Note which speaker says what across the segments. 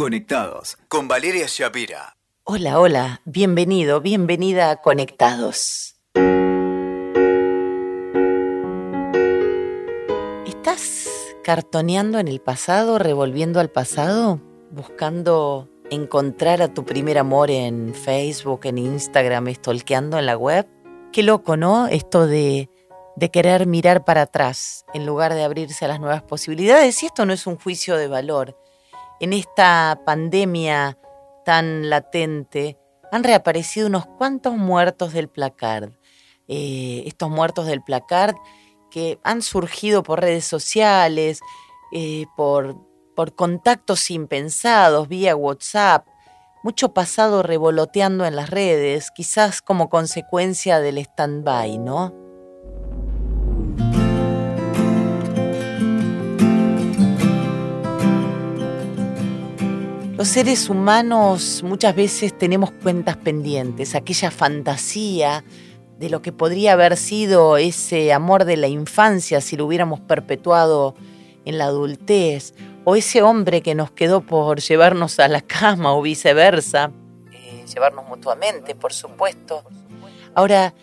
Speaker 1: Conectados con Valeria Shapira.
Speaker 2: Hola, hola, bienvenido, bienvenida a Conectados. ¿Estás cartoneando en el pasado, revolviendo al pasado, buscando encontrar a tu primer amor en Facebook, en Instagram, estolqueando en la web? Qué loco, ¿no? Esto de, de querer mirar para atrás en lugar de abrirse a las nuevas posibilidades. Y esto no es un juicio de valor en esta pandemia tan latente, han reaparecido unos cuantos muertos del placard. Eh, estos muertos del placard que han surgido por redes sociales, eh, por, por contactos impensados, vía WhatsApp, mucho pasado revoloteando en las redes, quizás como consecuencia del stand-by, ¿no? Los seres humanos muchas veces tenemos cuentas pendientes, aquella fantasía de lo que podría haber sido ese amor de la infancia si lo hubiéramos perpetuado en la adultez, o ese hombre que nos quedó por llevarnos a la cama o viceversa, eh, llevarnos mutuamente, por supuesto. Ahora,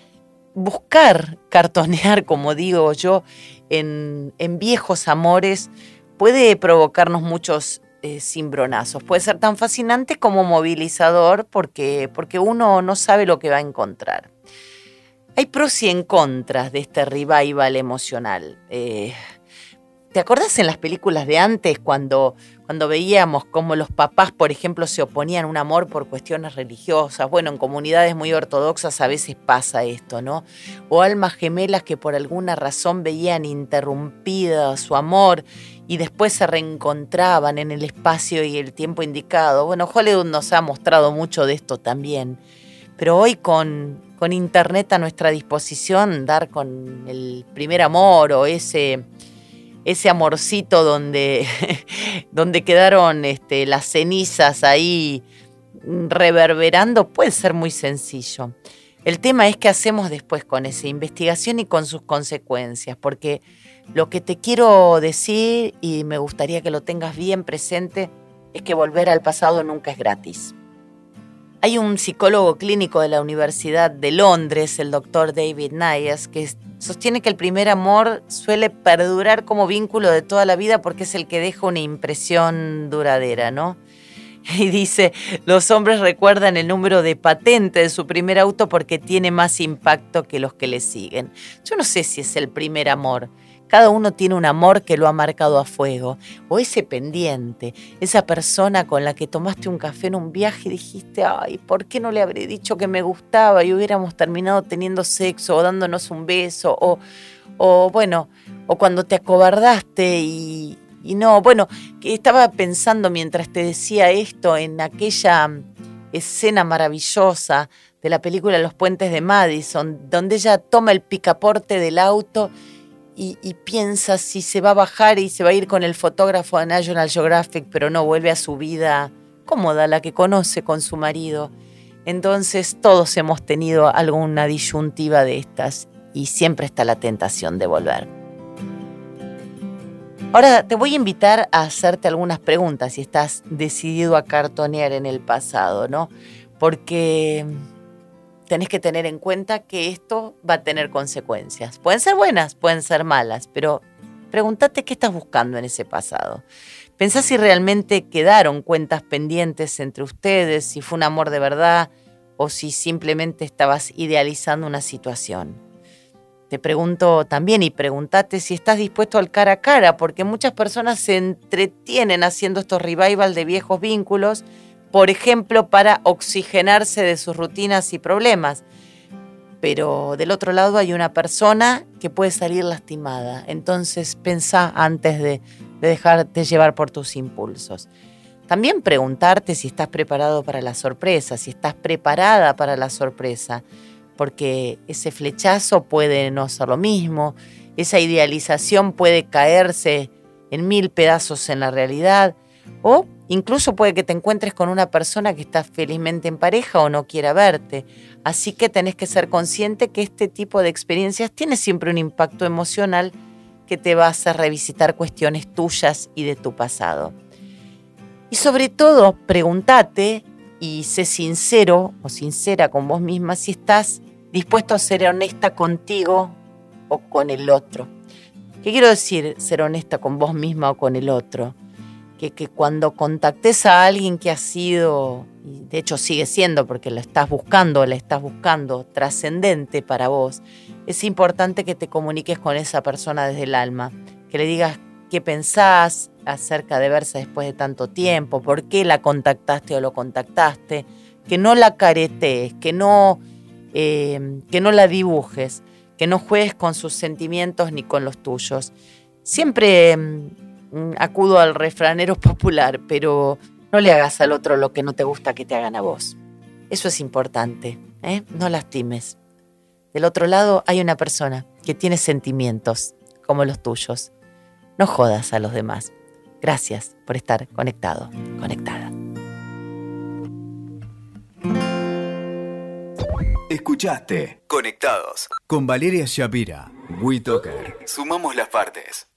Speaker 2: buscar cartonear, como digo yo, en, en viejos amores puede provocarnos muchos eh, cimbronazos. Puede ser tan fascinante como movilizador porque, porque uno no sabe lo que va a encontrar. Hay pros y en contras de este revival emocional. Eh, ¿Te acordás en las películas de antes cuando, cuando veíamos cómo los papás, por ejemplo, se oponían a un amor por cuestiones religiosas? Bueno, en comunidades muy ortodoxas a veces pasa esto, ¿no? O almas gemelas que por alguna razón veían interrumpida su amor y después se reencontraban en el espacio y el tiempo indicado. Bueno, Hollywood nos ha mostrado mucho de esto también, pero hoy con, con Internet a nuestra disposición, dar con el primer amor o ese, ese amorcito donde, donde quedaron este, las cenizas ahí reverberando, puede ser muy sencillo. El tema es qué hacemos después con esa investigación y con sus consecuencias, porque lo que te quiero decir, y me gustaría que lo tengas bien presente, es que volver al pasado nunca es gratis. Hay un psicólogo clínico de la Universidad de Londres, el doctor David Nayas, que sostiene que el primer amor suele perdurar como vínculo de toda la vida porque es el que deja una impresión duradera, ¿no? Y dice, los hombres recuerdan el número de patente de su primer auto porque tiene más impacto que los que le siguen. Yo no sé si es el primer amor, cada uno tiene un amor que lo ha marcado a fuego. O ese pendiente, esa persona con la que tomaste un café en un viaje y dijiste, ay, ¿por qué no le habré dicho que me gustaba y hubiéramos terminado teniendo sexo o dándonos un beso? O, o bueno, o cuando te acobardaste y, y no, bueno, estaba pensando mientras te decía esto en aquella escena maravillosa de la película Los Puentes de Madison, donde ella toma el picaporte del auto y, piensa si se va a bajar y se va a ir con el fotógrafo de National Geographic, pero no vuelve a su vida cómoda, la que conoce con su marido. Entonces todos hemos tenido alguna disyuntiva de estas y siempre está la tentación de volver. Ahora te voy a invitar a hacerte algunas preguntas si estás decidido a cartonear en el pasado, ¿no? Porque tenés que tener en cuenta que esto va a tener consecuencias. Pueden ser buenas, pueden ser malas, pero pregúntate qué estás buscando en ese pasado. Pensá si realmente quedaron cuentas pendientes entre ustedes, si fue un amor de verdad o si simplemente estabas idealizando una situación. Te pregunto también y pregúntate si estás dispuesto al cara a cara, porque muchas personas se entretienen haciendo estos revival de viejos vínculos por ejemplo, para oxigenarse de sus rutinas y problemas. Pero del otro lado hay una persona que puede salir lastimada. Entonces pensá antes de, dejarte llevar por tus impulsos. También preguntarte si estás preparado para la sorpresa, si estás preparada para la sorpresa, porque ese flechazo puede no ser lo mismo, esa idealización puede caerse en mil pedazos en la realidad, o Incluso puede que te encuentres con una persona que está felizmente en pareja o no quiera verte. Así que tenés que ser consciente que este tipo de experiencias tiene siempre un impacto emocional que te va a hacer revisitar cuestiones tuyas y de tu pasado. Y sobre todo, pregúntate y sé sincero o sincera con vos misma si estás dispuesto a ser honesta contigo o con el otro. ¿Qué quiero decir ser honesta con vos misma o con el otro? Que, cuando contactes a alguien que ha sido, de hecho sigue siendo porque lo estás buscando, la estás buscando, trascendente para vos, es importante que te comuniques con esa persona desde el alma, que le digas qué pensás acerca de verse después de tanto tiempo, por qué la contactaste o lo contactaste, que no la caretees, que no, eh, que no la dibujes, que no juegues con sus sentimientos ni con los tuyos. Siempre mm, acudo al refranero popular, pero no le hagas al otro lo que no te gusta que te hagan a vos. Eso es importante, ¿eh? no lastimes. Del otro lado hay una persona que tiene sentimientos como los tuyos. No jodas a los demás. Gracias por estar conectado, conectada.
Speaker 1: Escuchaste Conectados con Valeria Shapira. WeToker. Sumamos las partes.